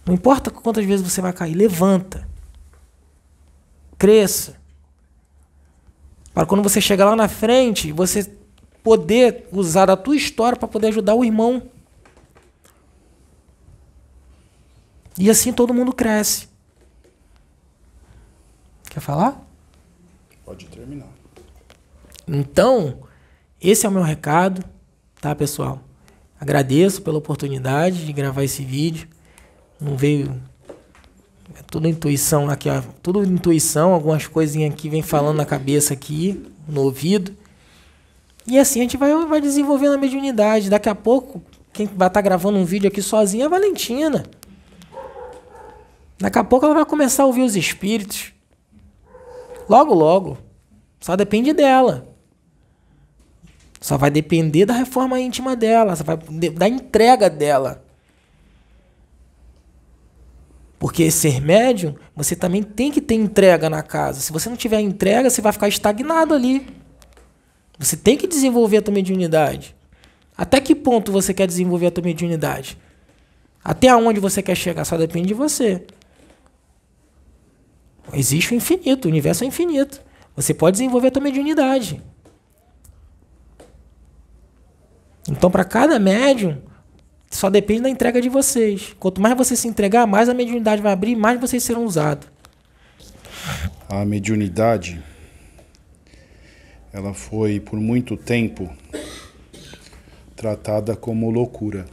Não importa quantas vezes você vai cair, levanta. Cresça. Para quando você chegar lá na frente, você poder usar a tua história para poder ajudar o irmão. E assim todo mundo cresce. Quer falar? Pode terminar. Então, esse é o meu recado, tá, pessoal? Agradeço pela oportunidade de gravar esse vídeo. Não veio é tudo intuição aqui, ó, tudo intuição, algumas coisinhas aqui vem falando na cabeça aqui, no ouvido. E assim a gente vai, vai desenvolvendo a mediunidade. Daqui a pouco, quem vai estar tá gravando um vídeo aqui sozinha é a Valentina. Daqui a pouco ela vai começar a ouvir os espíritos. Logo, logo. Só depende dela. Só vai depender da reforma íntima dela, só vai da entrega dela. Porque ser médium, você também tem que ter entrega na casa. Se você não tiver entrega, você vai ficar estagnado ali. Você tem que desenvolver a tua mediunidade. Até que ponto você quer desenvolver a tua mediunidade? Até aonde você quer chegar só depende de você. Existe o infinito, o universo é infinito. Você pode desenvolver a tua mediunidade. Então, para cada médium, só depende da entrega de vocês. Quanto mais você se entregar, mais a mediunidade vai abrir, mais vocês serão usados. A mediunidade, ela foi por muito tempo tratada como loucura.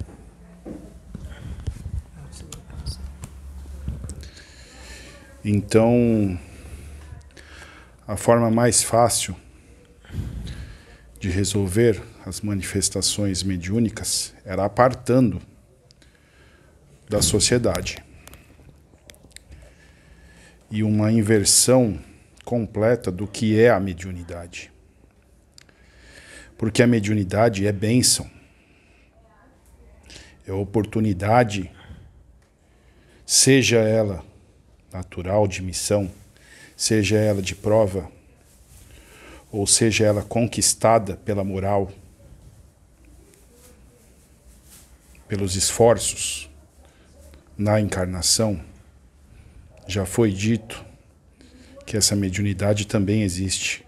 Então, a forma mais fácil de resolver as manifestações mediúnicas era apartando da sociedade. E uma inversão completa do que é a mediunidade. Porque a mediunidade é bênção, é oportunidade, seja ela natural de missão, seja ela de prova, ou seja ela conquistada pela moral, pelos esforços na encarnação, já foi dito que essa mediunidade também existe.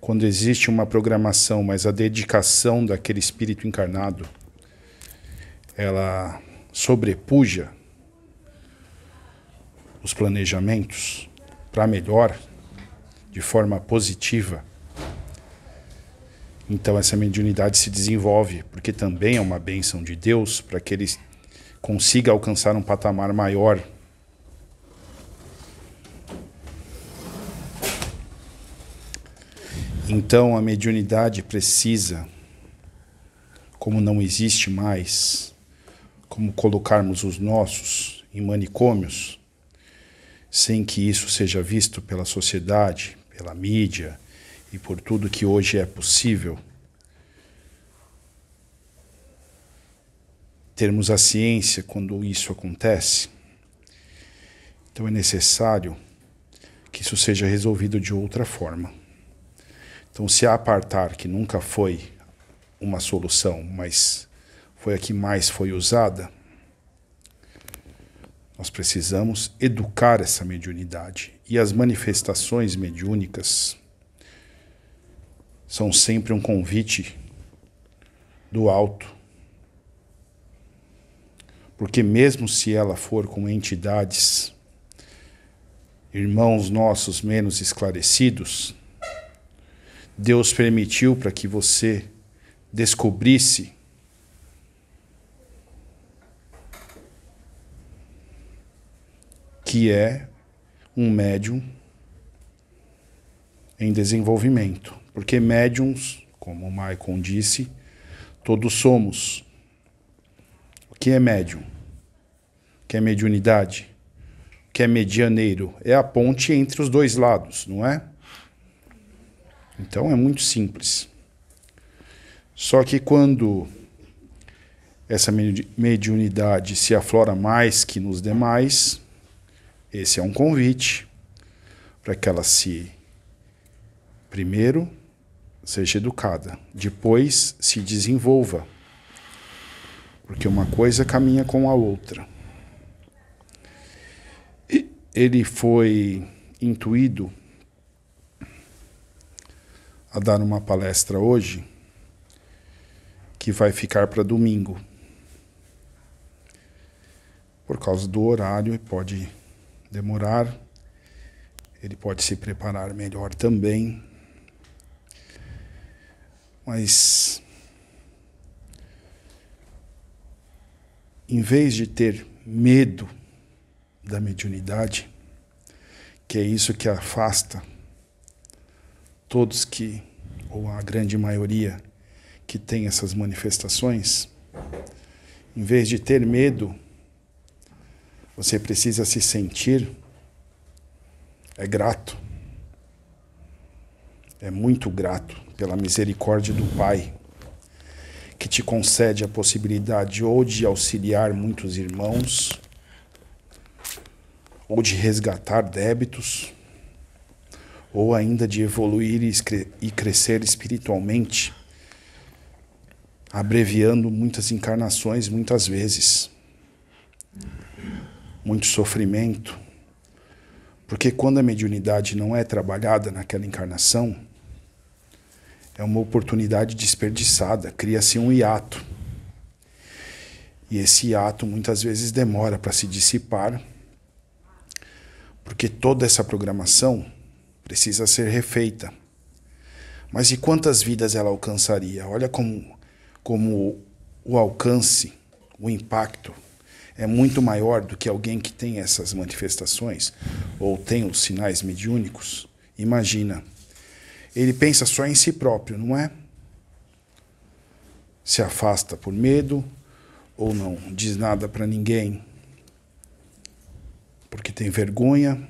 Quando existe uma programação, mas a dedicação daquele espírito encarnado, ela sobrepuja os planejamentos para melhor, de forma positiva, então essa mediunidade se desenvolve, porque também é uma bênção de Deus para que ele consiga alcançar um patamar maior. Então a mediunidade precisa, como não existe mais, como colocarmos os nossos em manicômios, sem que isso seja visto pela sociedade, pela mídia, e por tudo que hoje é possível, termos a ciência quando isso acontece. Então é necessário que isso seja resolvido de outra forma. Então, se apartar, que nunca foi uma solução, mas foi a que mais foi usada, nós precisamos educar essa mediunidade. E as manifestações mediúnicas são sempre um convite do alto. Porque, mesmo se ela for com entidades, irmãos nossos menos esclarecidos, Deus permitiu para que você descobrisse que é um médium em desenvolvimento. Porque médiums, como o Maicon disse, todos somos. O que é médium? O que é mediunidade? O que é medianeiro? É a ponte entre os dois lados, não é? Então é muito simples. Só que quando essa mediunidade se aflora mais que nos demais, esse é um convite para que ela se, primeiro, seja educada, depois se desenvolva, porque uma coisa caminha com a outra. E ele foi intuído a dar uma palestra hoje que vai ficar para domingo. Por causa do horário pode demorar. Ele pode se preparar melhor também. Mas em vez de ter medo da mediunidade, que é isso que afasta todos que, ou a grande maioria, que tem essas manifestações, em vez de ter medo, você precisa se sentir é grato. É muito grato pela misericórdia do Pai, que te concede a possibilidade ou de auxiliar muitos irmãos, ou de resgatar débitos, ou ainda de evoluir e crescer espiritualmente, abreviando muitas encarnações, muitas vezes. Muito sofrimento. Porque quando a mediunidade não é trabalhada naquela encarnação, é uma oportunidade desperdiçada, cria-se um hiato. E esse hiato muitas vezes demora para se dissipar, porque toda essa programação precisa ser refeita. Mas e quantas vidas ela alcançaria? Olha como, como o alcance, o impacto é muito maior do que alguém que tem essas manifestações ou tem os sinais mediúnicos, imagina. Ele pensa só em si próprio, não é? Se afasta por medo ou não diz nada para ninguém porque tem vergonha,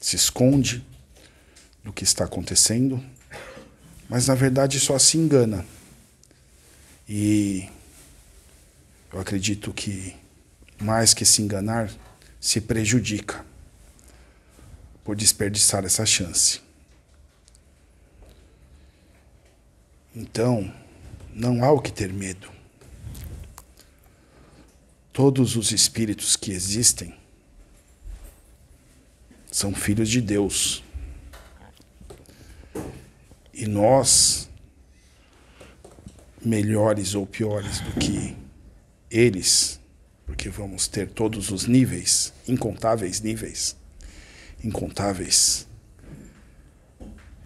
se esconde do que está acontecendo, mas na verdade só se engana. E eu acredito que mais que se enganar, se prejudica por desperdiçar essa chance. Então, não há o que ter medo. Todos os espíritos que existem são filhos de Deus. E nós, melhores ou piores do que eles, porque vamos ter todos os níveis, incontáveis níveis, incontáveis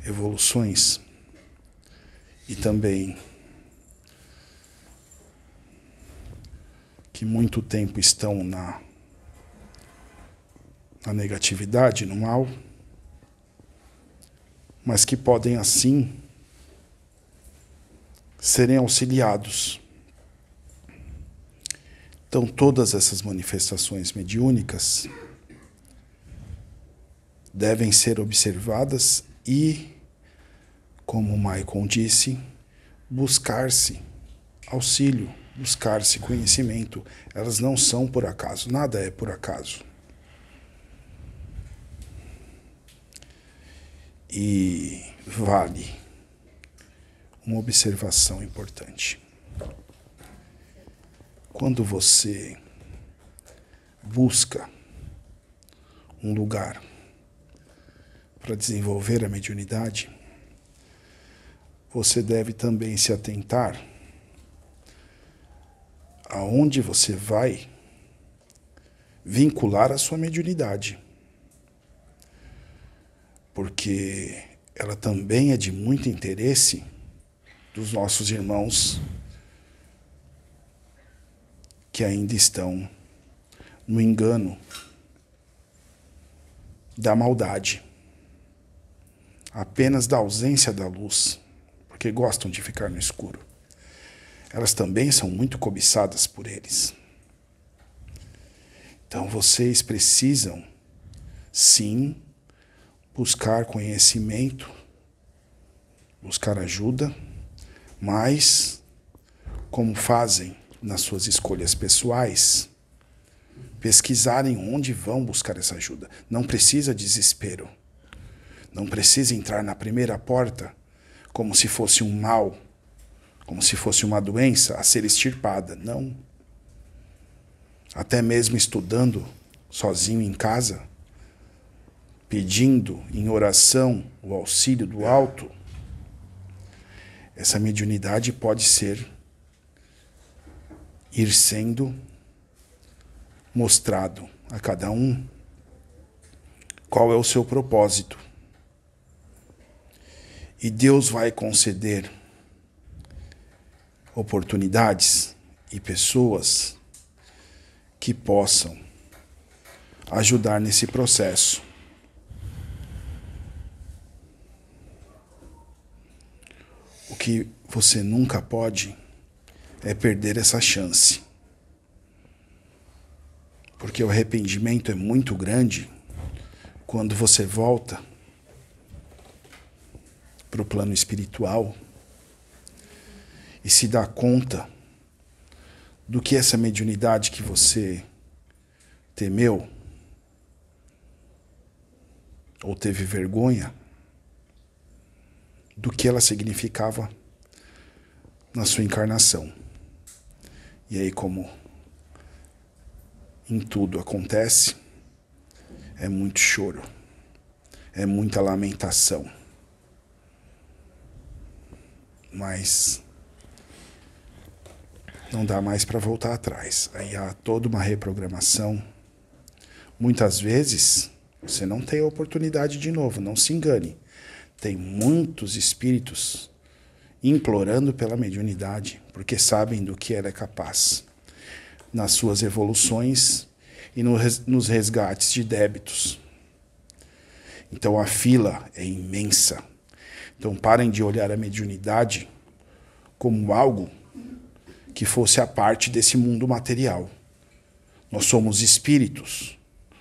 evoluções e também que muito tempo estão na na negatividade, no mal, mas que podem assim serem auxiliados. Então, todas essas manifestações mediúnicas devem ser observadas e, como Maicon disse, buscar-se auxílio, buscar-se conhecimento. Elas não são por acaso, nada é por acaso. E vale uma observação importante. Quando você busca um lugar para desenvolver a mediunidade, você deve também se atentar aonde você vai vincular a sua mediunidade. Porque ela também é de muito interesse dos nossos irmãos que ainda estão no engano da maldade, apenas da ausência da luz, porque gostam de ficar no escuro. Elas também são muito cobiçadas por eles. Então vocês precisam, sim, buscar conhecimento, buscar ajuda, mas, como fazem nas suas escolhas pessoais, pesquisarem onde vão buscar essa ajuda. Não precisa desespero. Não precisa entrar na primeira porta como se fosse um mal, como se fosse uma doença a ser extirpada. Não. Até mesmo estudando sozinho em casa, pedindo em oração o auxílio do alto, essa mediunidade pode ser ir sendo mostrado a cada um qual é o seu propósito. E Deus vai conceder oportunidades e pessoas que possam ajudar nesse processo. O que você nunca pode é perder essa chance. Porque o arrependimento é muito grande quando você volta para o plano espiritual e se dá conta do que essa mediunidade que você temeu ou teve vergonha do que ela significava na sua encarnação. E aí, como em tudo acontece, é muito choro, é muita lamentação. Mas não dá mais para voltar atrás. Aí há toda uma reprogramação. Muitas vezes você não tem a oportunidade de novo, não se engane. Tem muitos espíritos implorando pela mediunidade, porque sabem do que ela é capaz. nas suas evoluções e nos resgates de débitos. Então a fila é imensa. Então parem de olhar a mediunidade como algo que fosse a parte desse mundo material. Nós somos espíritos,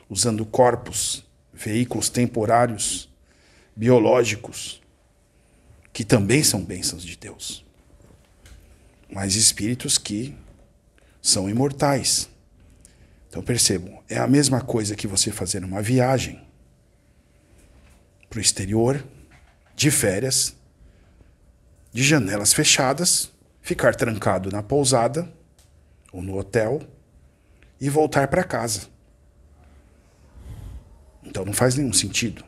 usando corpos, veículos temporários, biológicos, que também são bênçãos de Deus. Mas espíritos que são imortais. Então percebam, é a mesma coisa que você fazer uma viagem para o exterior, de férias, de janelas fechadas, ficar trancado na pousada ou no hotel e voltar para casa. Então não faz nenhum sentido.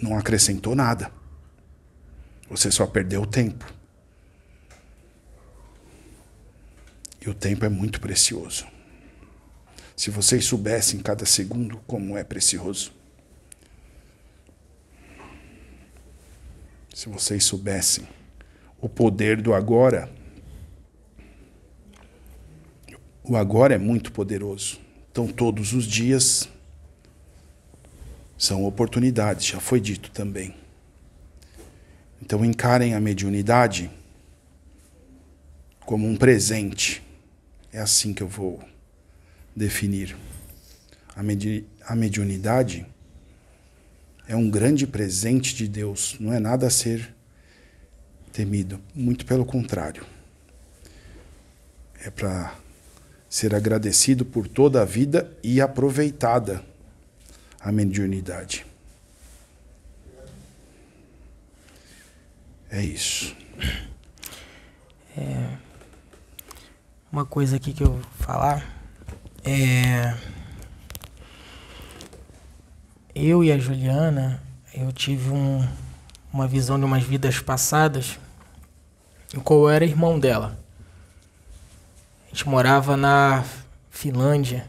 Não acrescentou nada. Você só perdeu tempo. E o tempo é muito precioso. Se vocês soubessem cada segundo como é precioso. Se vocês soubessem o poder do agora. O agora é muito poderoso. Então, todos os dias são oportunidades, já foi dito também. Então, encarem a mediunidade como um presente. É assim que eu vou definir. A, medi a mediunidade é um grande presente de Deus, não é nada a ser temido, muito pelo contrário. É para ser agradecido por toda a vida e aproveitada a mediunidade. É isso. É, uma coisa aqui que eu vou falar é eu e a Juliana, eu tive um, uma visão de umas vidas passadas, em qual eu era irmão dela. A gente morava na Finlândia,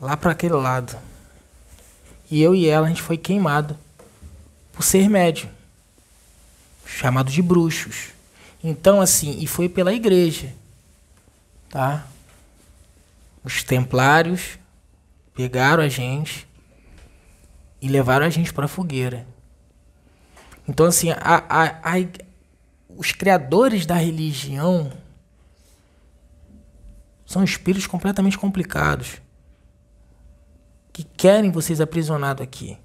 lá para aquele lado. E eu e ela, a gente foi queimado por ser médio, chamado de bruxos. Então, assim, e foi pela igreja, tá? Os templários pegaram a gente e levaram a gente para a fogueira. Então, assim, a, a, a, os criadores da religião são espíritos completamente complicados que querem vocês aprisionados aqui.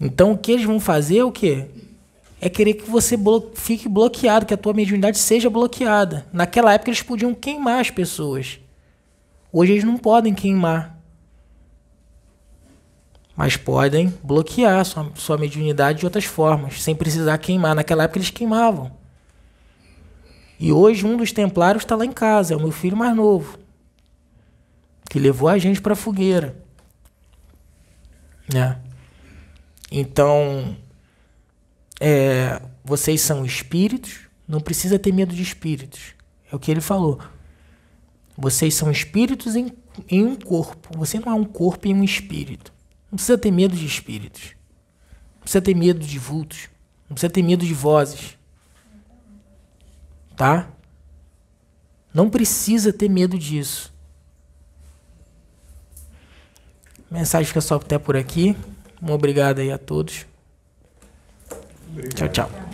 Então, o que eles vão fazer é o quê? É querer que você blo fique bloqueado, que a tua mediunidade seja bloqueada. Naquela época eles podiam queimar as pessoas. Hoje eles não podem queimar mas podem bloquear sua, sua mediunidade de outras formas, sem precisar queimar. Naquela época eles queimavam. E hoje um dos templários está lá em casa, é o meu filho mais novo, que levou a gente para a fogueira. Né? Então, é, vocês são espíritos, não precisa ter medo de espíritos. É o que ele falou. Vocês são espíritos em, em um corpo. Você não é um corpo e um espírito. Não precisa ter medo de espíritos. Não precisa ter medo de vultos. Não precisa ter medo de vozes. Tá? Não precisa ter medo disso. Mensagem fica só até por aqui. Um obrigado aí a todos. Chao, chao.